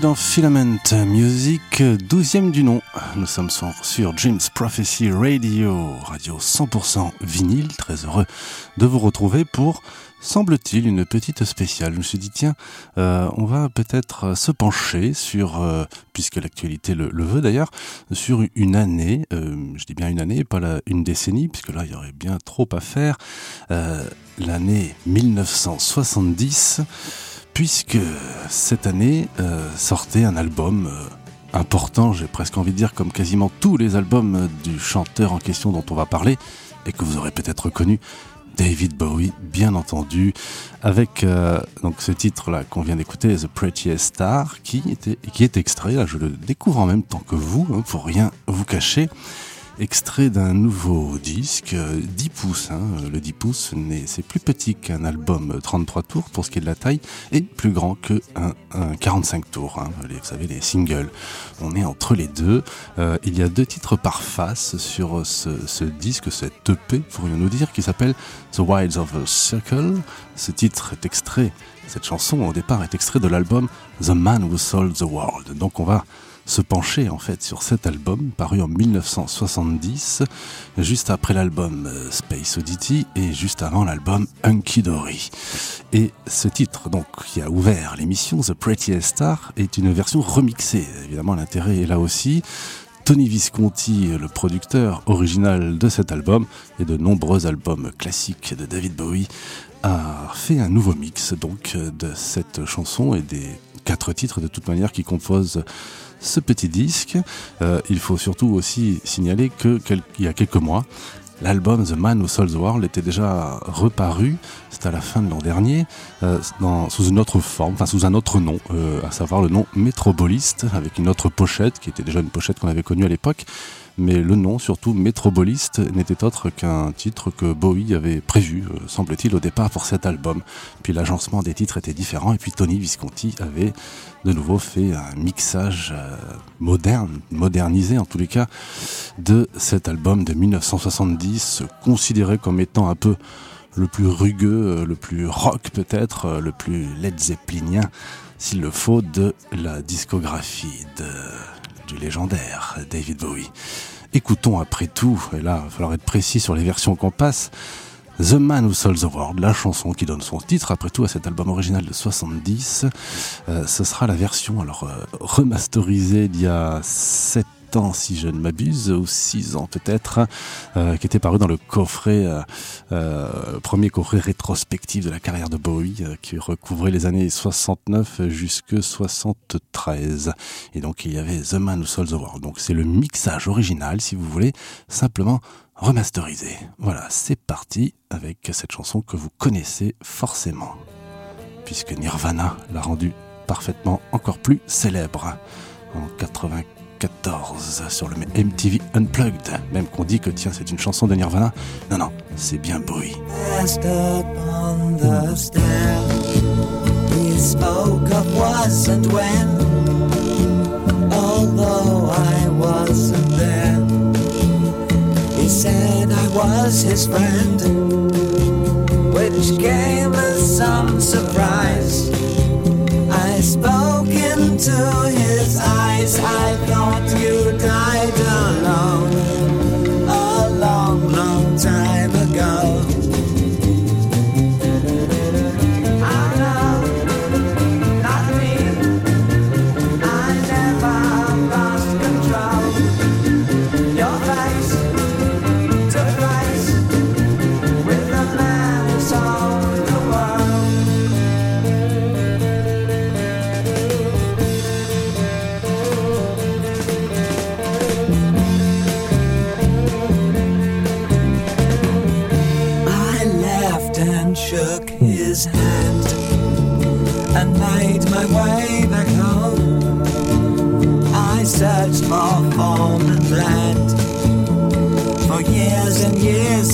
Dans Filament Music, 12e du nom. Nous sommes sur Dreams Prophecy Radio, radio 100% vinyle. Très heureux de vous retrouver pour, semble-t-il, une petite spéciale. Je me suis dit, tiens, euh, on va peut-être se pencher sur, euh, puisque l'actualité le, veut d'ailleurs, sur une année, euh, je dis bien une année, pas une décennie, puisque là, il y aurait bien trop à faire. L'année 1970 puisque cette année euh, sortait un album euh, important, j'ai presque envie de dire comme quasiment tous les albums euh, du chanteur en question dont on va parler, et que vous aurez peut-être reconnu, David Bowie, bien entendu, avec ce titre-là qu'on vient d'écouter, The Prettiest Star, qui, était, est extrait, là je le découvre en même temps que vous, hein, pour rien vous cacher, extrait d'un nouveau disque, 10 pouces. Hein. Le 10 pouces, c'est plus petit qu'un album 33 tours pour ce qui est de la taille, et plus grand qu'un un 45 tours. Hein. vous savez, les singles. On est entre les deux. Euh, il y a deux titres par face sur ce, disque, cette EP, pourrions-nous dire, qui s'appelle The Wilds of a Circle. Ce titre est extrait, cette chanson au départ est extrait de l'album The Man Who Sold the World. Donc on va se pencher en fait sur cet album paru en 1970, juste après l'album euh, Space Oddity et juste avant l'album Hunky Dory. Et ce titre, donc, qui a ouvert l'émission The Prettiest Star, est une version remixée. Évidemment, l'intérêt est là aussi. Tony Visconti, le producteur original de cet album et de nombreux albums classiques de David Bowie, a fait un nouveau mix donc de cette chanson et des quatre titres de toute manière qui composent ce petit disque. Euh, il faut surtout aussi signaler que il y a quelques mois, L'album The Man Who Sold the World était déjà reparu, c'était à la fin de l'an dernier, euh, sous une autre forme, enfin sous un autre nom, euh, à savoir le nom Metrobolist, avec une autre pochette, qui était déjà une pochette qu'on avait connue à l'époque, mais le nom, surtout Metrobolist, n'était autre qu'un titre que Bowie avait prévu, euh, semble-t-il, au départ pour cet album. Puis l'agencement des titres était différent, et puis Tony Visconti avait de nouveau fait un mixage euh, moderne, modernisé en tous les cas, de cet album de 1970, considéré comme étant un peu le plus rugueux, euh, le plus rock peut-être, le plus Led Zeppelinien, s'il le faut, de la discographie de du légendaire David Bowie. Écoutons après tout, et là, il va falloir être précis sur les versions qu'on passe, The Man Who Sold the World, la chanson qui donne son titre après tout à cet album original de 70. Euh, ce sera la version alors euh, remasterisée il y a 7 si je ne m'abuse, ou 6 ans peut-être, euh, qui était paru dans le coffret, euh, euh, premier coffret rétrospectif de la carrière de Bowie, qui recouvrait les années 69 jusque 73. Et donc il y avait The Man Who Sold the World. Donc c'est le mixage original, si vous voulez, simplement remasterisé. Voilà, c'est parti avec cette chanson que vous connaissez forcément, puisque Nirvana l'a rendue parfaitement encore plus célèbre en 84. 14 sur le MTV Unplugged. Même qu'on dit que tiens, c'est une chanson de Nirvana. Non, non, c'est bien friend, which came as some surprise. I spoke into his eyes. I thought you died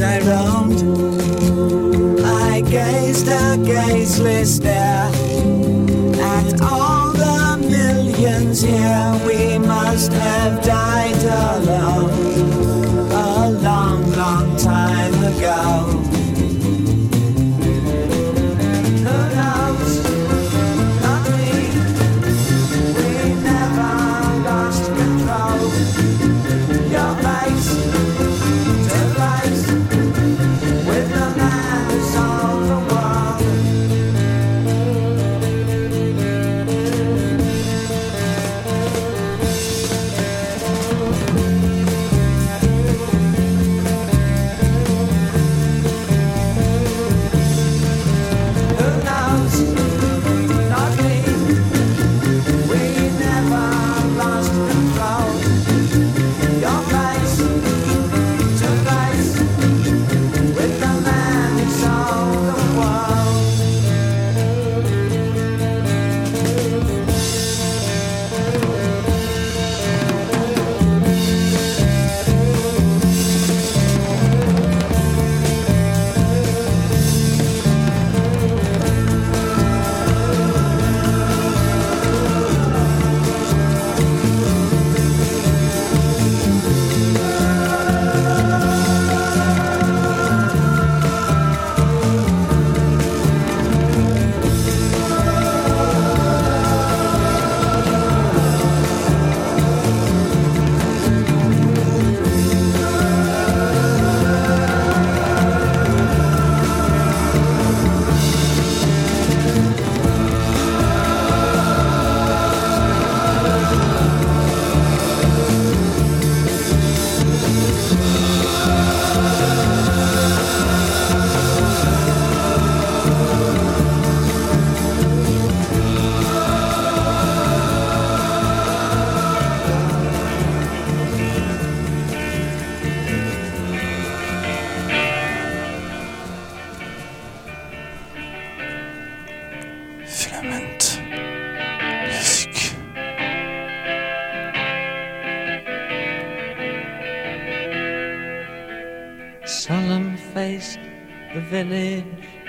I roamed. I gazed a gazeless stare at all the millions here. We must have died alone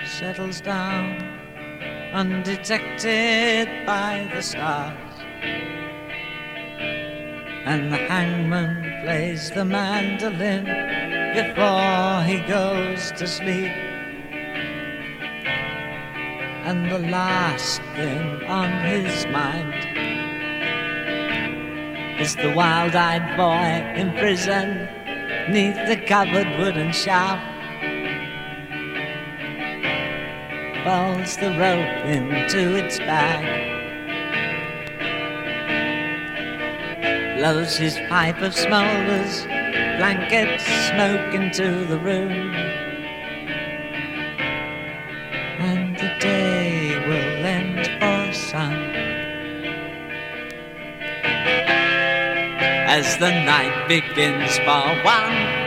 settles down, undetected by the stars. And the hangman plays the mandolin before he goes to sleep. And the last thing on his mind is the wild eyed boy in prison neath the covered wooden shop. Falls the rope into its bag. Blows his pipe of smoulders, blanket smoke into the room. And the day will end for some. as the night begins for one.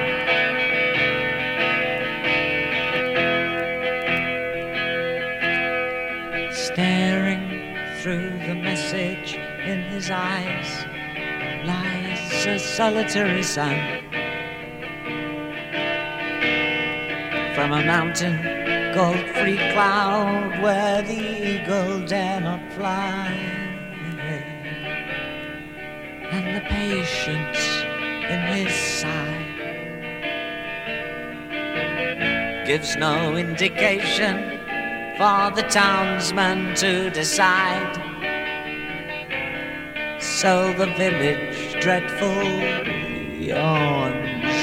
His eyes lies a solitary sun. From a mountain called Free Cloud, where the eagle dare not fly and the patience in his sigh gives no indication for the townsman to decide. So the village dreadful yawns,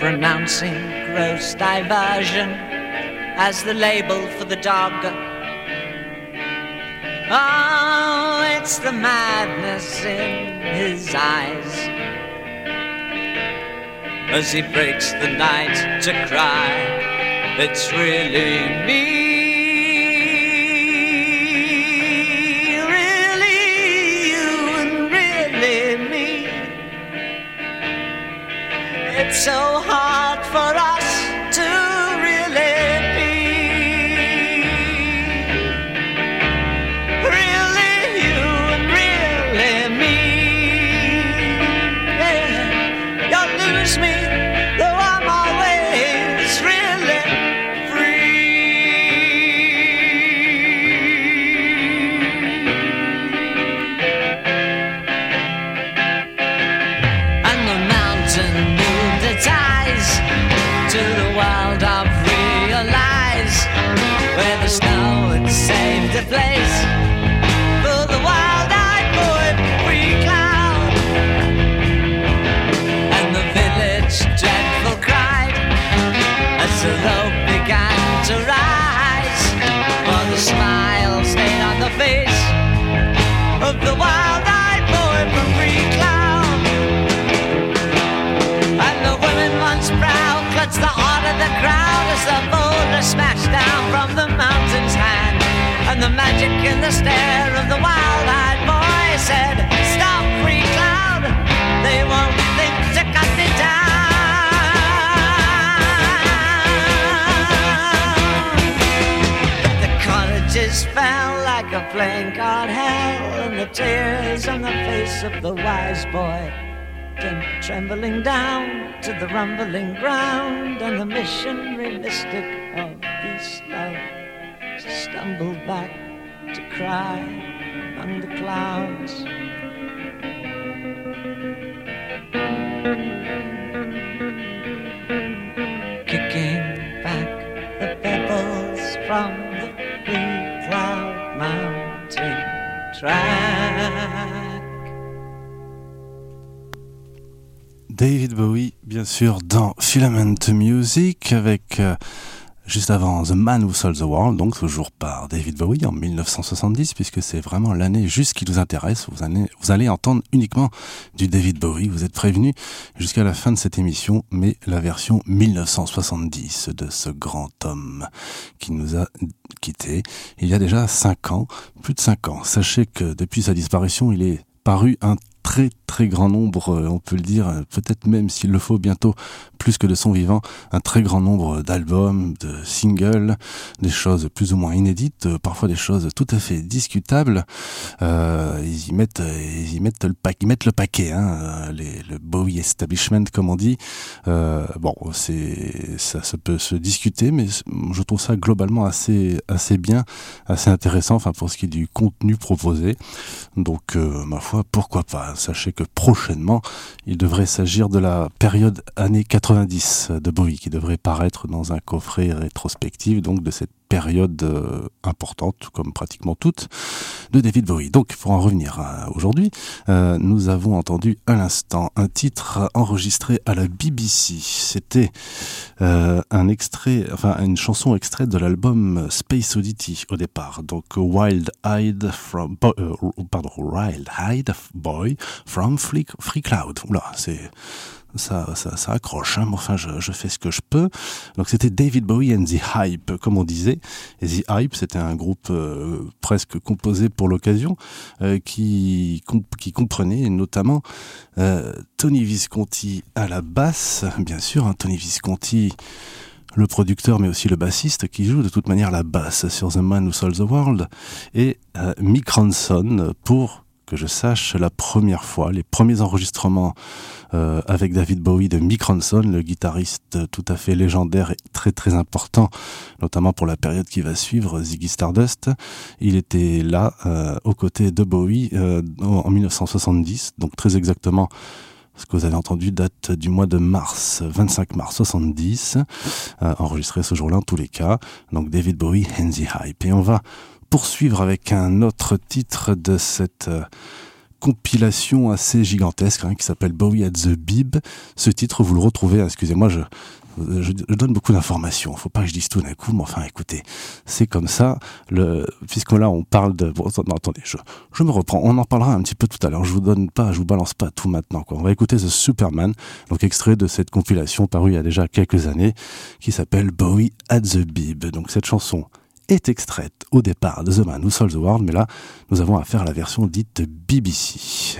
pronouncing gross diversion as the label for the dog. Oh, it's the madness in his eyes as he breaks the night to cry. It's really me, so hard from the mountain's hand. And the magic in the stare of the wild-eyed boy said, Stop, free cloud, they won't think to cut me down. Cottages fell like a flame caught hell, and the tears on the face of the wise boy came trembling down to the rumbling ground, and the missionary mystic of stumbled back to cry among the clouds. Kicking back the pebbles from the free cloud mountain track. David Bowie, bien sûr, dans Filament Music, avec euh, juste avant The Man Who Sold the World, donc toujours par David Bowie en 1970, puisque c'est vraiment l'année juste qui nous intéresse. Vous allez, entendre uniquement du David Bowie. Vous êtes prévenus jusqu'à la fin de cette émission, mais la version 1970 de ce grand homme qui nous a quittés il y a déjà cinq ans, plus de cinq ans. Sachez que depuis sa disparition, il est paru un très très grand nombre, euh, on peut le dire, peut-être même s'il le faut bientôt, plus que de son vivant, un très grand nombre d'albums, de singles, des choses plus ou moins inédites, euh, parfois des choses tout à fait discutables. Euh, ils y mettent, ils y mettent le paquet, le hein, les, le Bowie establishment comme on dit. Euh, bon, ça, ça peut se discuter, mais je trouve ça globalement assez assez bien, assez intéressant. Enfin pour ce qui est du contenu proposé. Donc euh, ma foi, pourquoi pas? Sachez que prochainement, il devrait s'agir de la période années 80 90 de Bowie qui devrait paraître dans un coffret rétrospectif donc de cette période euh, importante, comme pratiquement toute, de David Bowie. Donc, pour en revenir aujourd'hui, euh, nous avons entendu à l'instant un titre enregistré à la BBC. C'était euh, un extrait, enfin une chanson extraite de l'album Space Oddity au départ. Donc, Wild Eyed from, pardon, Wild Eyed Boy from Free, Free Cloud. Oula, c'est ça, ça, ça accroche. Hein. Enfin, je, je, fais ce que je peux. Donc, c'était David Bowie and the Hype, comme on disait. Et the Hype, c'était un groupe euh, presque composé pour l'occasion, euh, qui, comprenait notamment euh, Tony Visconti à la basse, bien sûr. Hein, Tony Visconti le producteur mais aussi le bassiste qui joue de toute manière la basse sur The Man Who Sold the World et Mick Ronson pour que je sache la première fois les premiers enregistrements euh, avec David Bowie de Mick Ronson, le guitariste tout à fait légendaire et très très important, notamment pour la période qui va suivre, Ziggy Stardust. Il était là euh, aux côtés de Bowie euh, en 1970, donc très exactement ce que vous avez entendu date du mois de mars, 25 mars 70, euh, enregistré ce jour-là en tous les cas. Donc David Bowie, Handsy Hype. Et on va poursuivre avec un autre titre de cette euh, compilation assez gigantesque hein, qui s'appelle Bowie at the Bib. Ce titre, vous le retrouvez, excusez-moi, je, je, donne beaucoup d'informations. Faut pas que je dise tout d'un coup, mais enfin, écoutez, c'est comme ça. Le, puisque là, on parle de. Bon, non, attendez, je, me reprends. On en parlera un petit peu tout à l'heure. Je vous donne pas, je vous balance pas tout maintenant. On va écouter The Superman, donc extrait de cette compilation parue il y a déjà quelques années, qui s'appelle Bowie at the Bib. Donc cette chanson est extraite au départ de The Man Who Sold the World, mais là, nous avons affaire à la version dite BBC.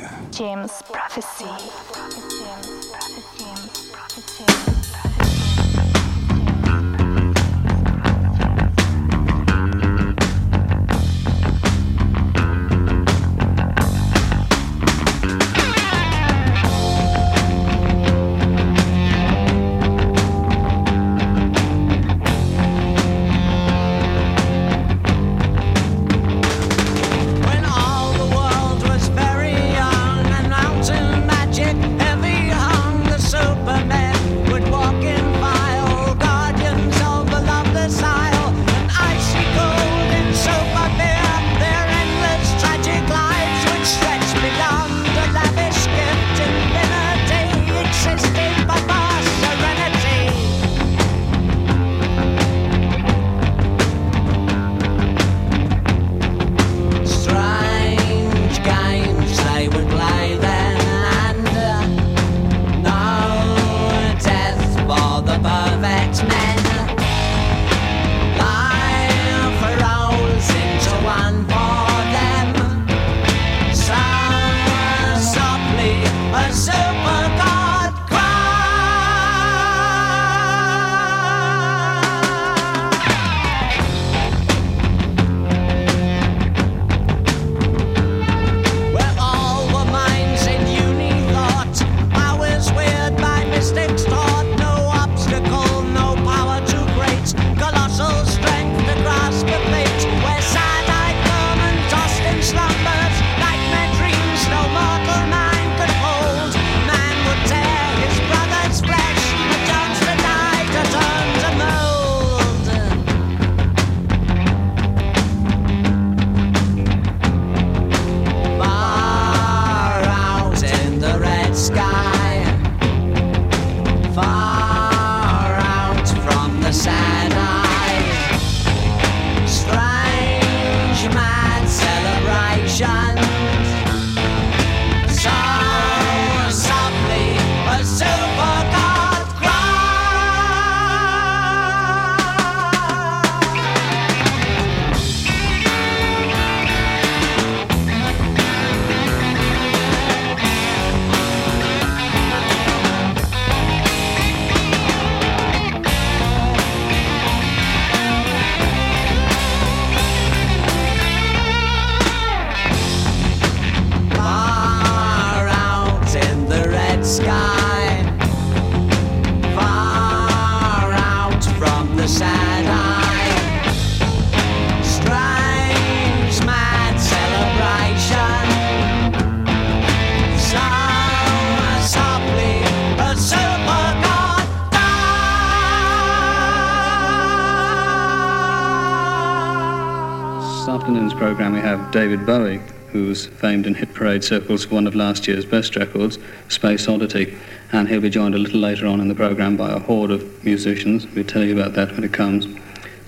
Famed in hit parade circles for one of last year's best records, Space Oddity, and he'll be joined a little later on in the programme by a horde of musicians. We'll tell you about that when it comes.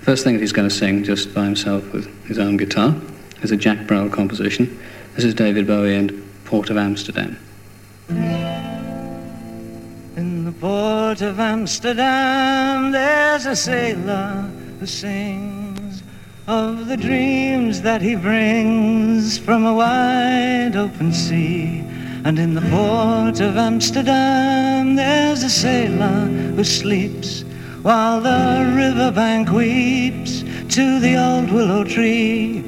First thing that he's going to sing just by himself with his own guitar is a Jack Brel composition. This is David Bowie and Port of Amsterdam. In the port of Amsterdam, there's a sailor who sings of the dreams that he brings from a wide open sea. And in the port of Amsterdam, there's a sailor who sleeps while the riverbank weeps to the old willow tree.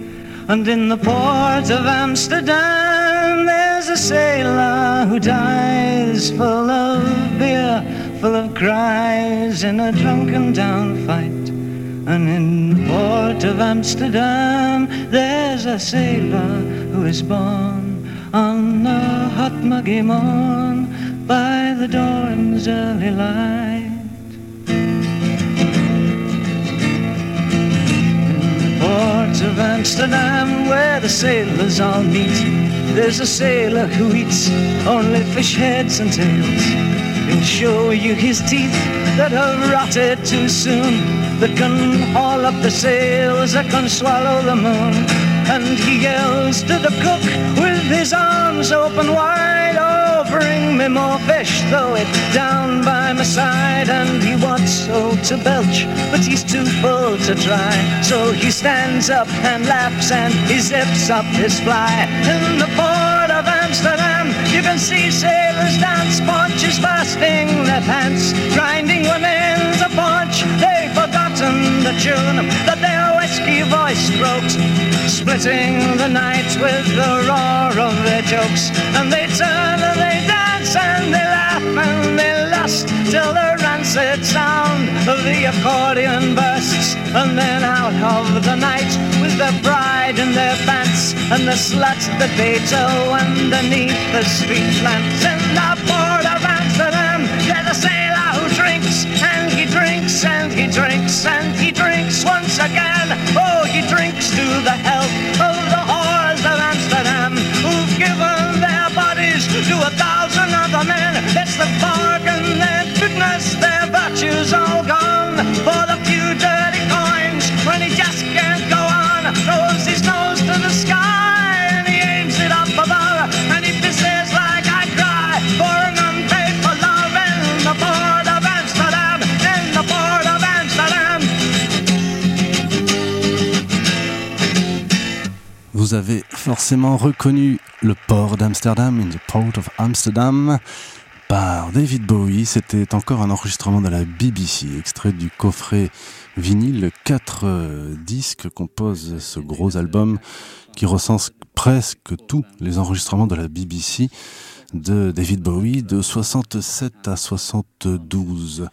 And in the port of Amsterdam, there's a sailor who dies full of beer, full of cries in a drunken down fight. And in the port of Amsterdam, there's a sailor who is born on a hot muggy morn by the dawn's early light. In the port of Amsterdam where the sailors all meet. There's a sailor who eats only fish heads and tails. He'll show you his teeth that have rotted too soon, that can haul up the sails, that can swallow the moon. And he yells to the cook with his arms open wide, Oh, bring me more fish, throw it down by my side. And he wants so to belch, but he's too full to try. So he stands up and laughs and he zips up his fly. In the port of Amsterdam, you can see sailors dance, paunches fasting their pants, grinding women's a paunch. Forgotten the tune that their whiskey voice strokes, splitting the night with the roar of their jokes. And they turn and they dance and they laugh and they lust till the rancid sound of the accordion bursts. And then out of the night with the bride in their pants and the slut that they tow underneath the street lamps. In the port of Amsterdam, there's a sailor drinks and he drinks and he drinks once again. Oh, he drinks to the health of the whores of Amsterdam who've given their bodies to a thousand other men. It's the bargain, their goodness, their virtues all gone for the few dirty coins when he just can't go on. Throws avez forcément reconnu le port d'Amsterdam, in the port of Amsterdam, par David Bowie. C'était encore un enregistrement de la BBC, extrait du coffret vinyle. Quatre euh, disques composent ce gros album qui recense presque tous les enregistrements de la BBC de David Bowie de 67 à 72.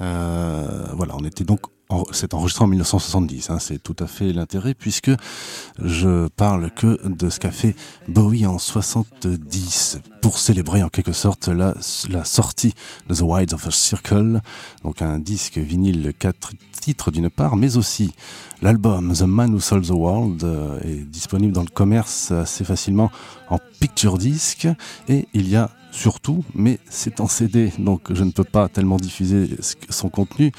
Euh, voilà, on était donc c'est enregistré en 1970, hein, c'est tout à fait l'intérêt puisque je parle que de ce qu'a fait Bowie en 70 pour célébrer en quelque sorte la, sortie de The Wilds of a Circle, donc un disque vinyle quatre titres d'une part, mais aussi l'album The Man Who Sold the World euh, est disponible dans le commerce assez facilement en picture disc et il y a surtout, mais c'est en CD, donc je ne peux pas tellement diffuser son contenu,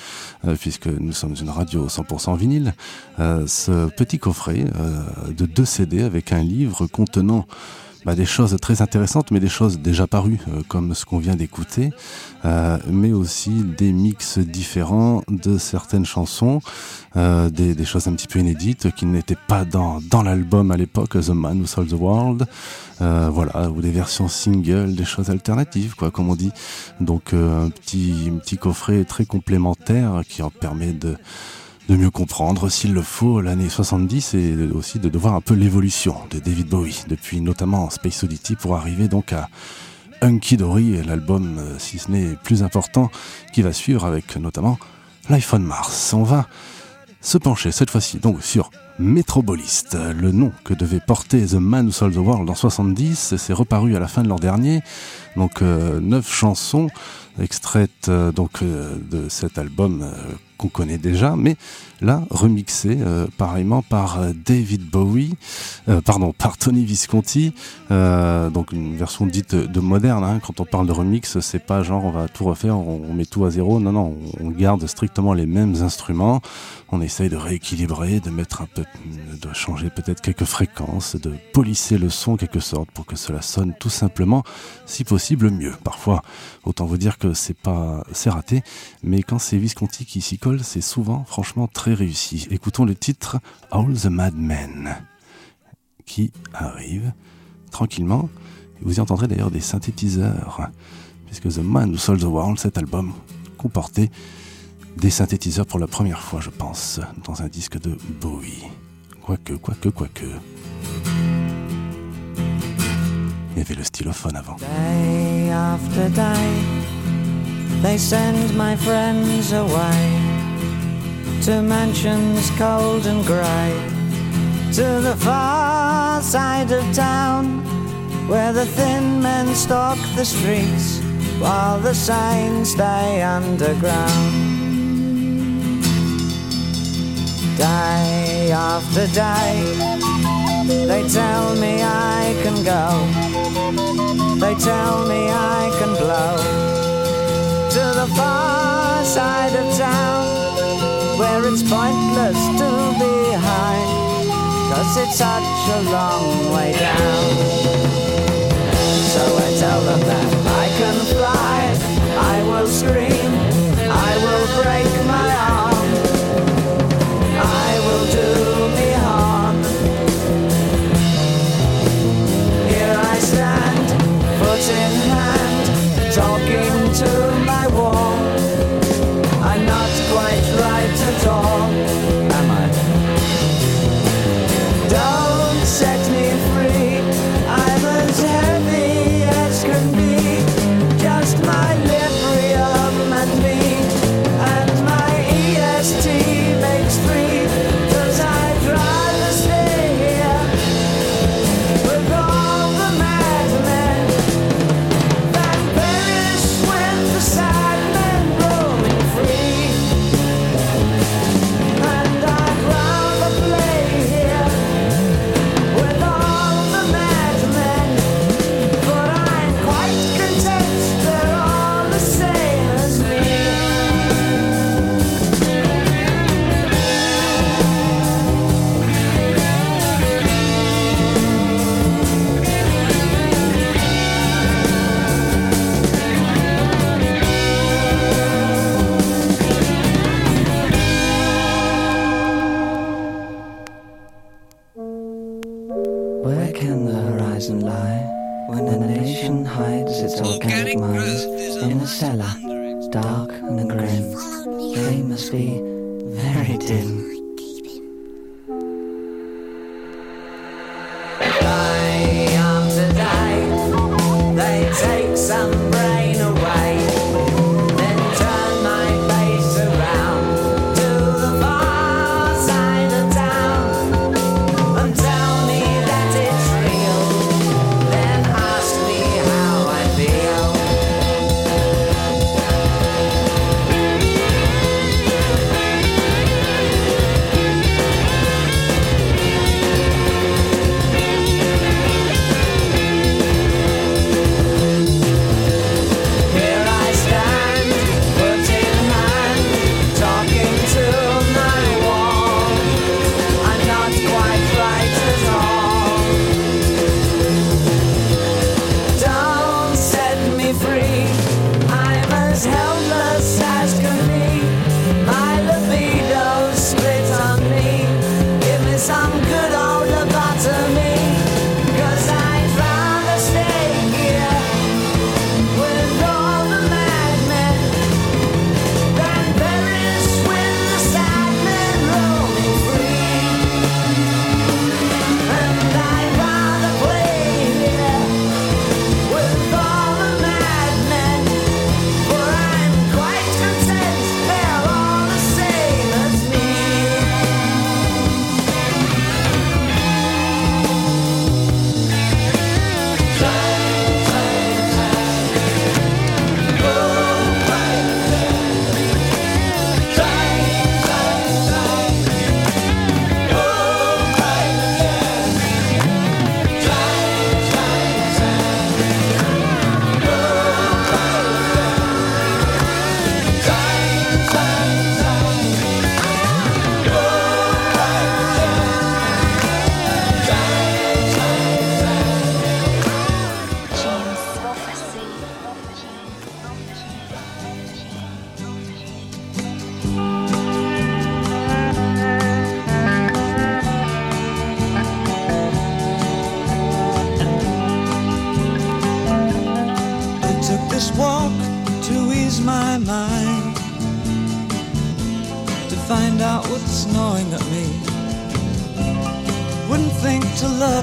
euh, puisque nous sommes une radio 100% vinyle, euh, ce petit coffret euh, de deux CD avec un livre contenant bah, des choses très intéressantes, mais des choses déjà parues, euh, comme ce qu'on vient d'écouter, euh, mais aussi des mix différents de certaines chansons, euh, des, des choses un petit peu inédites qui n'étaient pas dans, dans l'album à l'époque, The Man Who Sold the World, euh, voilà, ou des versions single, des choses alternatives, quoi, comme on dit. Donc euh, un petit, un petit coffret très complémentaire qui en permet de de mieux comprendre s'il le faut l'année 70 et aussi de, voir un peu l'évolution de David Bowie depuis notamment Space Oddity pour arriver donc à Hunky Dory, l'album, euh, si ce n'est plus important, qui va suivre avec notamment Life on Mars. On va se pencher cette fois-ci donc sur Metrobolist, le nom que devait porter The Man Who Sold the World en 70, c'est reparu à la fin de l'an dernier, donc euh, neuf chansons extraites euh, donc de cet album qu'on connaît déjà, mais là remixé euh, pareillement par euh, David Bowie, euh, pardon, par Tony Visconti, euh, donc une version dite de moderne. hein. Quand on parle de remix, c'est pas genre on va tout refaire, on, met tout à zéro. Non, non, on garde strictement les mêmes instruments. On essaye de rééquilibrer, de mettre un peu, de changer peut-être quelques fréquences, de polisser le son quelque sorte pour que cela sonne tout simplement, si possible, mieux. Parfois, autant vous dire que c'est pas, c'est raté, mais quand c'est Visconti qui s'y colle, c'est souvent franchement très réussi. Écoutons le titre All the Mad Men qui arrive tranquillement. Vous y entendrez d'ailleurs des synthétiseurs, puisque The Man Who Sold the World, cet album, comportait des synthétiseurs pour la première fois, je pense, dans un disque de Bowie. Quoique, quoique, quoique. Il y avait le stylophone avant. Day after day, they send my friends away to mansions cold and grey, to the far side of town where the thin men stalk the streets while the signs stay underground. Day after day, they tell me I can go. They tell me I can blow to the far side of town where it's pointless to be high, cause it's such a long way down. So I tell them that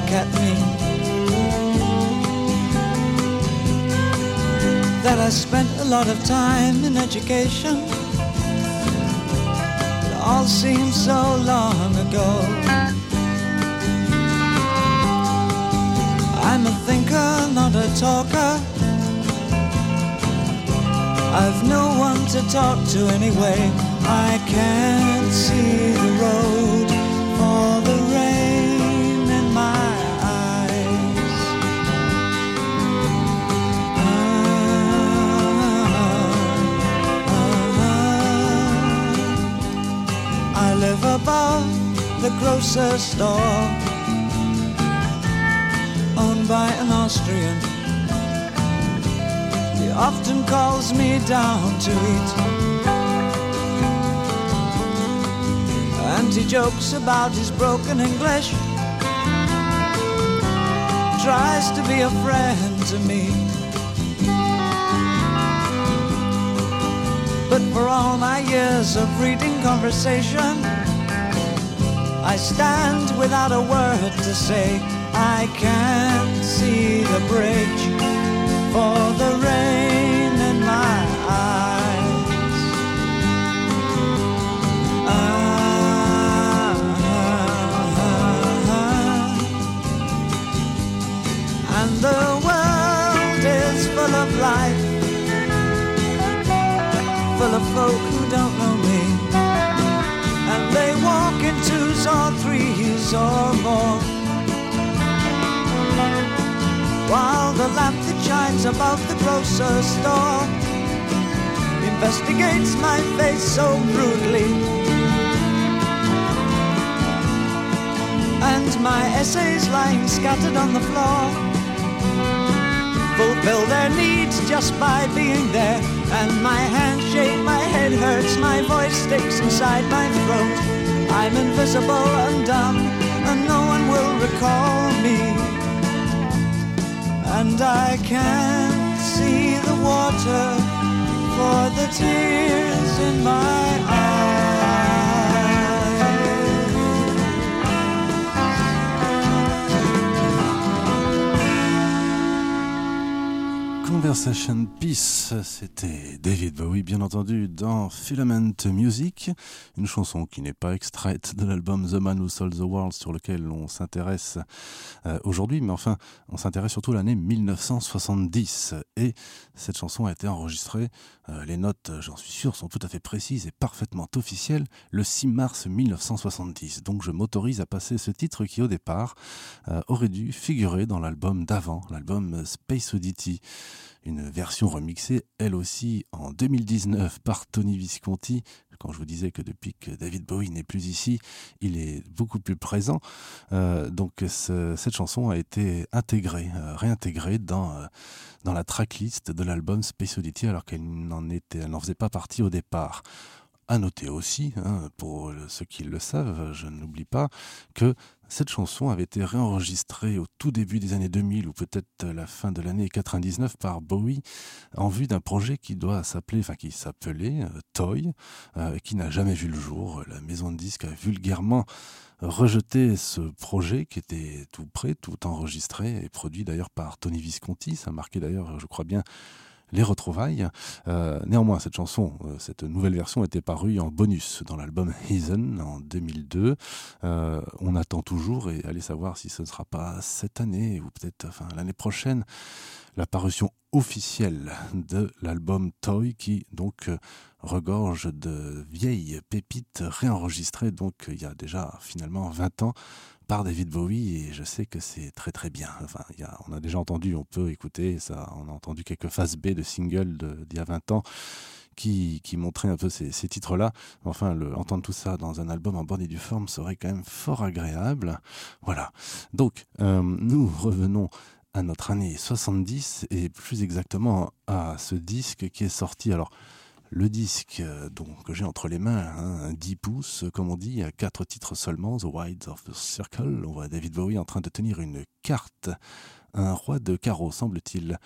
look at me. That I spent a lot of time in education. It all seems so long ago. I'm a thinker, not a talker. I've no one to talk to anyway. I can't see the road above the grocer's store, owned by an Austrian. He often calls me down to eat. And he jokes about his broken English. Tries to be a friend to me. But for all my years of reading conversation, I stand without a word to say. I can't see the bridge for the rain in my eyes. Ah, and the world is full of life, full of folk or more. While the lamp that shines above the grocer's store investigates my face so brutally. And my essays lying scattered on the floor fulfill their needs just by being there. And my hands shake, my head hurts, my voice sticks inside my throat. I'm invisible and dumb, and no one will recall me. And I can't see the water for the tears in my eyes. Conversation Peace, c'était David Bowie, bien entendu, dans Filament Music, une chanson qui n'est pas extraite de l'album The Man Who Sold the World, sur lequel on s'intéresse euh, aujourd'hui, mais enfin, on s'intéresse surtout à l'année 1970. Et cette chanson a été enregistrée, euh, les notes, j'en suis sûr, sont tout à fait précises et parfaitement officielles, le 6 mars 1970. Donc je m'autorise à passer ce titre qui, au départ, euh, aurait dû figurer dans l'album d'avant, l'album Space Oddity une version remixée, elle aussi en 2019 par Tony Visconti. Quand je vous disais que depuis que David Bowie n'est plus ici, il est beaucoup plus présent. Euh, donc ce, cette chanson a été intégrée, euh, réintégrée dans, euh, dans la tracklist de l'album Space Oddity alors qu'elle n'en faisait pas partie au départ. À noter aussi, hein, pour ceux qui le savent, je n'oublie pas que cette chanson avait été réenregistrée au tout début des années 2000 ou peut-être la fin de l'année 99 par Bowie en vue d'un projet qui doit s'appeler, enfin qui s'appelait euh, Toy, euh, qui n'a jamais vu le jour. La maison de disques a vulgairement rejeté ce projet qui était tout prêt, tout enregistré et produit d'ailleurs par Tony Visconti. Ça marquait d'ailleurs, je crois bien, les retrouvailles. Euh, néanmoins, cette chanson, euh, cette nouvelle version était parue en bonus dans l'album Heathen en 2002. Euh, on attend toujours et allez savoir si ce ne sera pas cette année ou peut-être enfin l'année prochaine la parution officielle de l'album Toy qui donc regorge de vieilles pépites réenregistrées donc il y a déjà finalement 20 ans par David Bowie et je sais que c'est très très bien. On a déjà entendu, on peut écouter ça, on a entendu quelques phases B de singles d'il y a 20 ans qui, qui montraient un peu ces, titres-là. Enfin, entendre tout ça dans un album en bonne et due forme serait quand même fort agréable. Voilà. Donc, euh, nous revenons à notre année 70 et plus exactement à ce disque qui est sorti. Alors, le disque euh, donc, que j'ai entre les mains, hein, 10 pouces, comme on dit, à quatre titres seulement, The Wides of the Circle. On voit David Bowie en train de tenir une carte un roi de carreau, semble-t-il,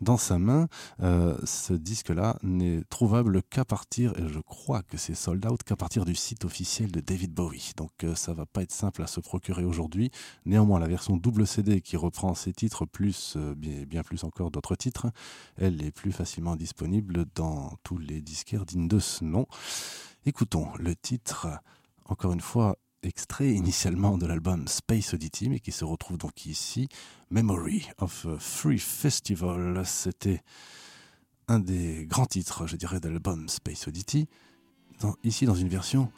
dans sa main. Euh, ce disque-là n'est trouvable qu'à partir, et je crois que c'est sold out, qu'à partir du site officiel de David Bowie. Donc euh, ça va pas être simple à se procurer aujourd'hui. Néanmoins, la version double CD qui reprend ces titres plus, euh, bien, bien plus encore d'autres titres, elle est plus facilement disponible dans tous les disquaires dignes de ce nom. Écoutons le titre, encore une fois, extrait initialement de l'album Space Oddity, mais qui se retrouve donc ici, Memory of a Free Festival. C'était un des grands titres, je dirais, de l'album Space Oddity, ici dans une version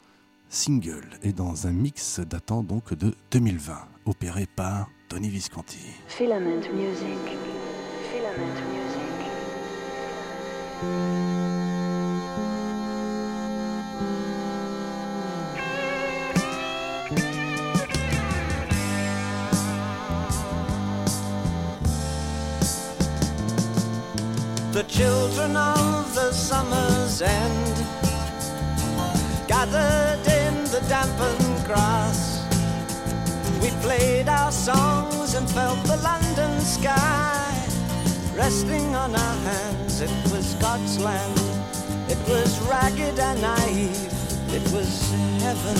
single et dans un mix datant donc de 2020, opéré par Tony Visconti. Filament music. Filament music. The children of the summer's end gathered in the dampened grass. We played our songs and felt the London sky resting on our hands. It was God's land. It was ragged and naive. It was heaven.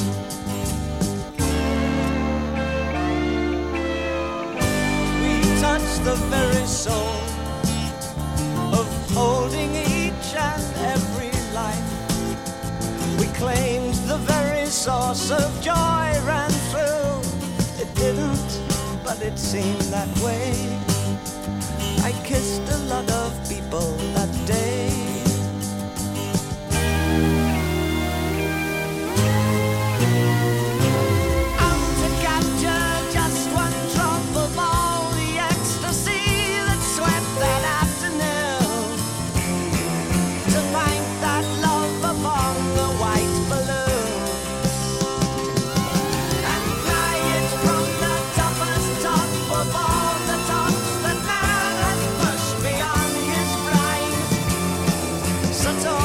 We touched the very soul holding each and every life. We claimed the very source of joy ran through. It didn't, but it seemed that way. I kissed a lot of people that day. sometimes.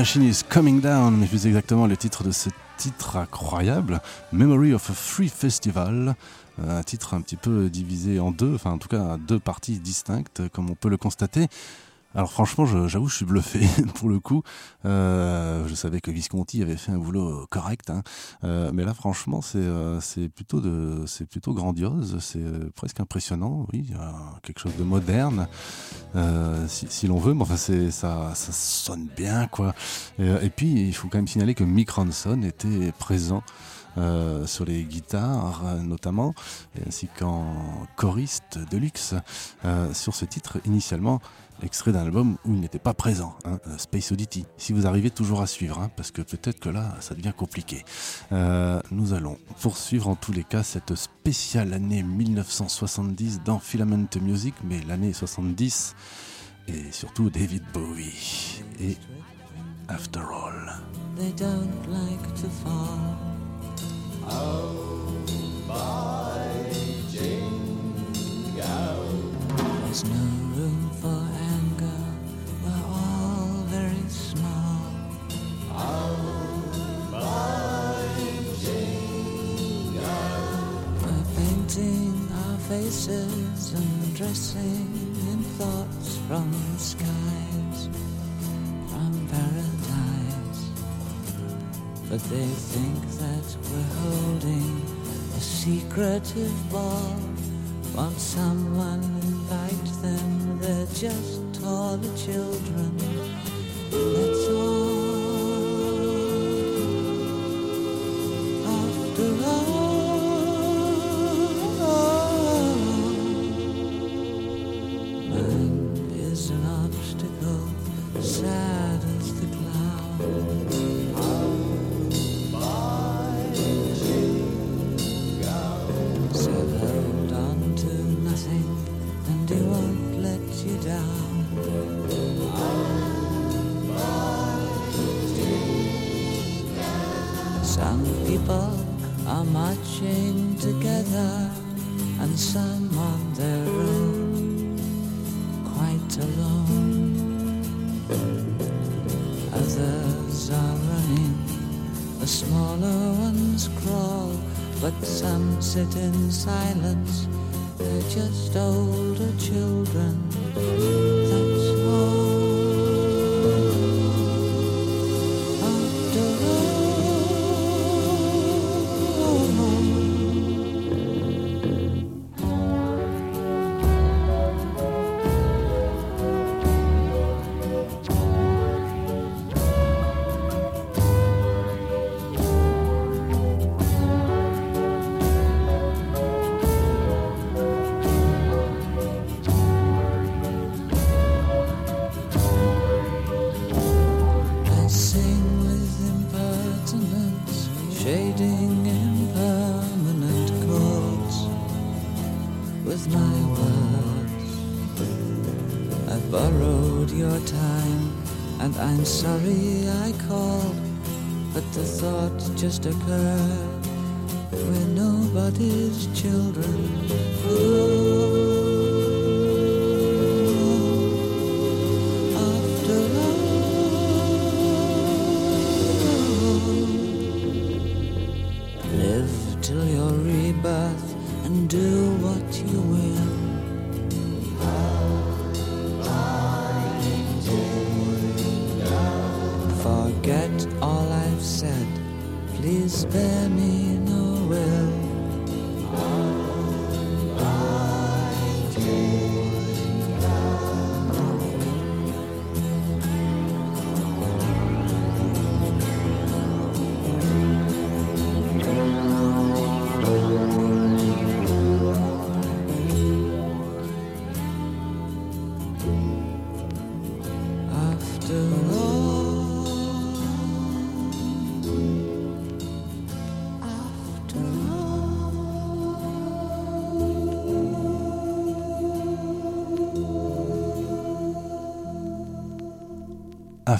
Machine is Coming Down, mais plus exactement le titre de ce titre incroyable, Memory of a Free Festival, euh, un titre un petit peu divisé en deux, enfin en tout cas deux parties distinctes, comme on peut le constater. Alors franchement, j'avoue, je, suis bluffé pour le coup. Euh, je savais que Visconti avait fait un boulot correct, hein. euh, mais là, franchement, c'est euh, plutôt de c'est plutôt grandiose, c'est presque impressionnant. Oui, quelque chose de moderne, euh, si, si l'on veut, mais enfin, c'est ça ça sonne bien, quoi. Et, et, puis, il faut quand même signaler que Mick Ronson était présent. Euh, sur les guitares notamment, ainsi qu'en choriste de luxe euh, sur ce titre initialement extrait d'un album où il n'était pas présent, hein, euh, Space Oddity. Si vous arrivez toujours à suivre, hein, parce que peut-être que là, ça devient compliqué. Nous allons poursuivre en tous les cas cette spéciale année 1970 dans Filament Music, mais l'année 70 et surtout David Bowie et After All. There's no room for anger, we're all very small. We're painting our faces and dressing in thoughts from the skies, from Paris. But they think that we're holding a secretive ball. Want someone invite them? They're just taller children. That's all. smaller ones crawl, but some sit in silence. They're just older children. Mr. Curry.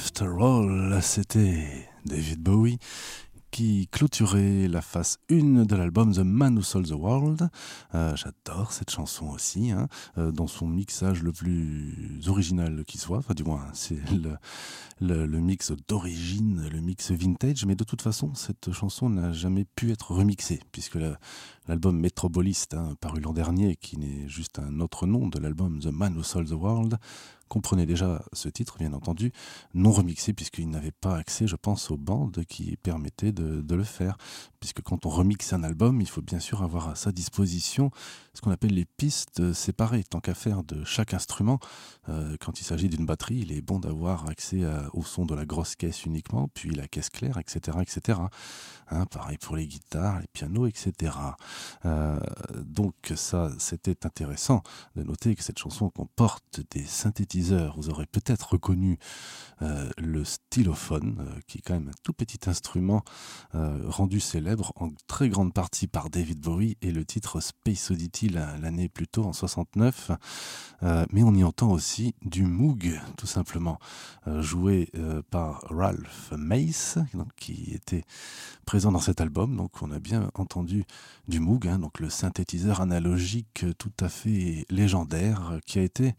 After All, c'était David Bowie qui clôturait la face 1 de l'album The Man Who Sold the World. Euh, j'adore cette chanson aussi, hein, euh, dans son mixage le plus original qui soit, enfin du moins c'est le, mix d'origine, le mix vintage, mais de toute façon cette chanson n'a jamais pu être remixée, puisque l'album Metrobolist, hein, paru l'an dernier, qui n'est juste un autre nom de l'album The Man Who Sold the World, comprenait déjà ce titre, bien entendu, non remixé, puisqu'il n'avait pas accès, je pense, aux bandes qui permettaient de, de, le faire. Puisque quand on remixe un album, il faut bien sûr avoir à sa disposition ce qu'on appelle les pistes séparées. Tant qu'à faire de chaque instrument, euh, quand il s'agit d'une batterie, il est bon d'avoir accès au son de la grosse caisse uniquement, puis la caisse claire, etc. etc. Hein, pareil pour les guitares, les pianos, etc. Euh, donc ça, c'était intéressant de noter que cette chanson comporte des synthétiseurs vous aurez peut-être reconnu euh, le stylophone, euh, qui est quand même un tout petit instrument euh, rendu célèbre en très grande partie par David Bowie et le titre Space Oddity l'année plus tôt, en 69. mais on y entend aussi du Moog, tout simplement, joué par Ralph Mace, qui était présent dans cet album. Donc on a bien entendu du Moog, hein, donc le synthétiseur analogique tout à fait légendaire, qui a été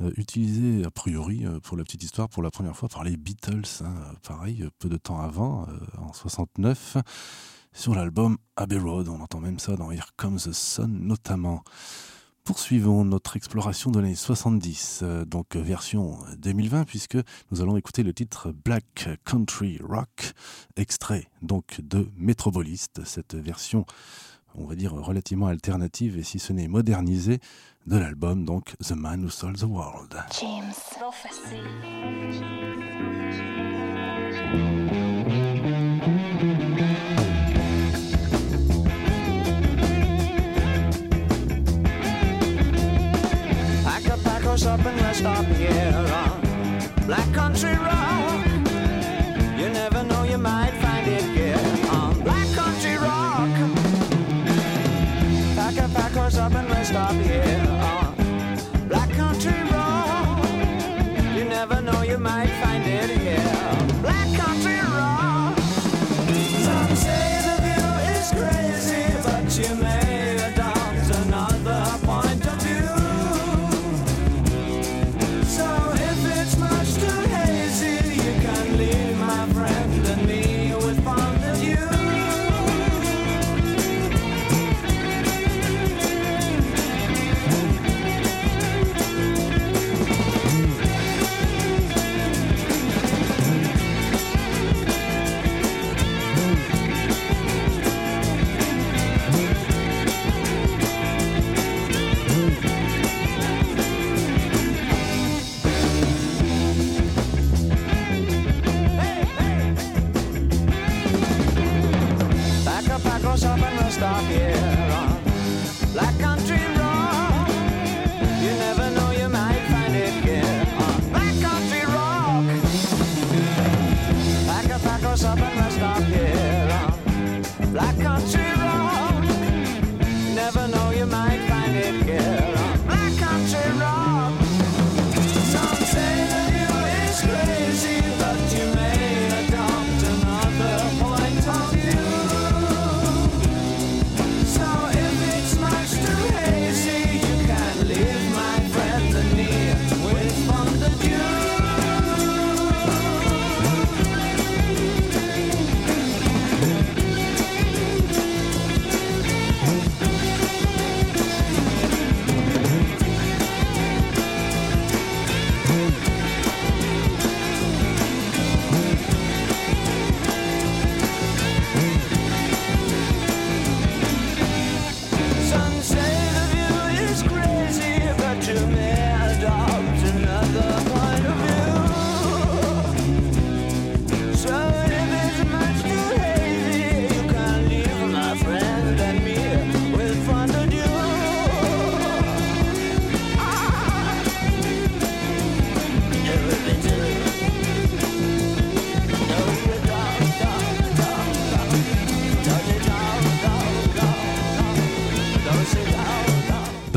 euh, utilisé a priori, euh, pour la petite histoire, pour la première fois par les Beatles, hein, pareil, peu de temps avant, euh, en 69, sur l'album Abbey Road. On entend même ça dans Here Comes the Sun notamment. Poursuivons notre exploration de l'année 70, donc version 2020, puisque nous allons écouter le titre Black Country Rock, extrait donc de Metrobolist, cette version on va dire relativement alternative et si ce n'est modernisée de l'album donc The Man Who Sold the World. James Prophecy. Pack up, pack us up and let's stop here on Black Country Rock. Yeah.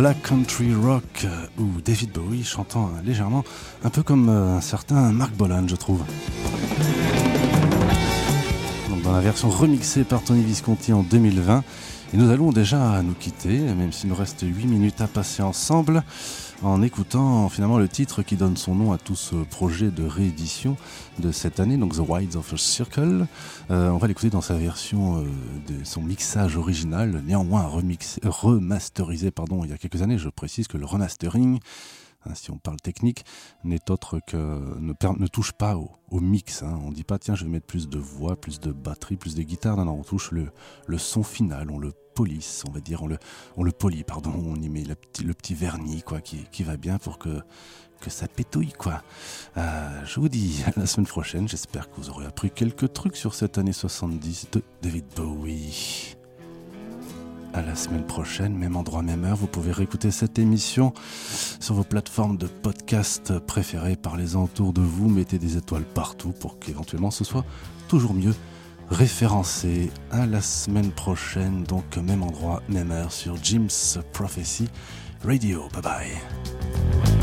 Black Country Rock euh, ou David Bowie chantant légèrement un peu comme euh, un certain Mark Bolan je trouve. Dans la version remixée par Tony Visconti en 2020. Et nous allons déjà nous quitter, même s'il nous reste 8 minutes à passer ensemble, en écoutant finalement le titre qui donne son nom à tout ce projet de réédition de cette année, donc The Wilds of a Circle. Euh, on va l'écouter dans sa version euh, de son mixage original, néanmoins remix, remasterisé pardon, il y a quelques années. Je précise que le remastering Hein, si on parle technique, n'est autre que ne, ne touche pas au, mix. Hein. On ne dit pas tiens je vais mettre plus de voix, plus de batterie, plus de guitare. Non, non, on touche le, le son final, on le police, on va dire, on le, on le polie, pardon, on y met le petit, le petit vernis quoi, qui, qui va bien pour que, que ça pétouille quoi. Euh, je vous dis à la semaine prochaine, j'espère que vous aurez appris quelques trucs sur cette année 70 de David Bowie à la semaine prochaine, même endroit, même heure. Vous pouvez réécouter cette émission sur vos plateformes de podcast préférées. Parlez-en autour de vous, mettez des étoiles partout pour qu'éventuellement ce soit toujours mieux référencé. À la semaine prochaine, donc même endroit, même heure sur Jim's Prophecy Radio. Bye bye.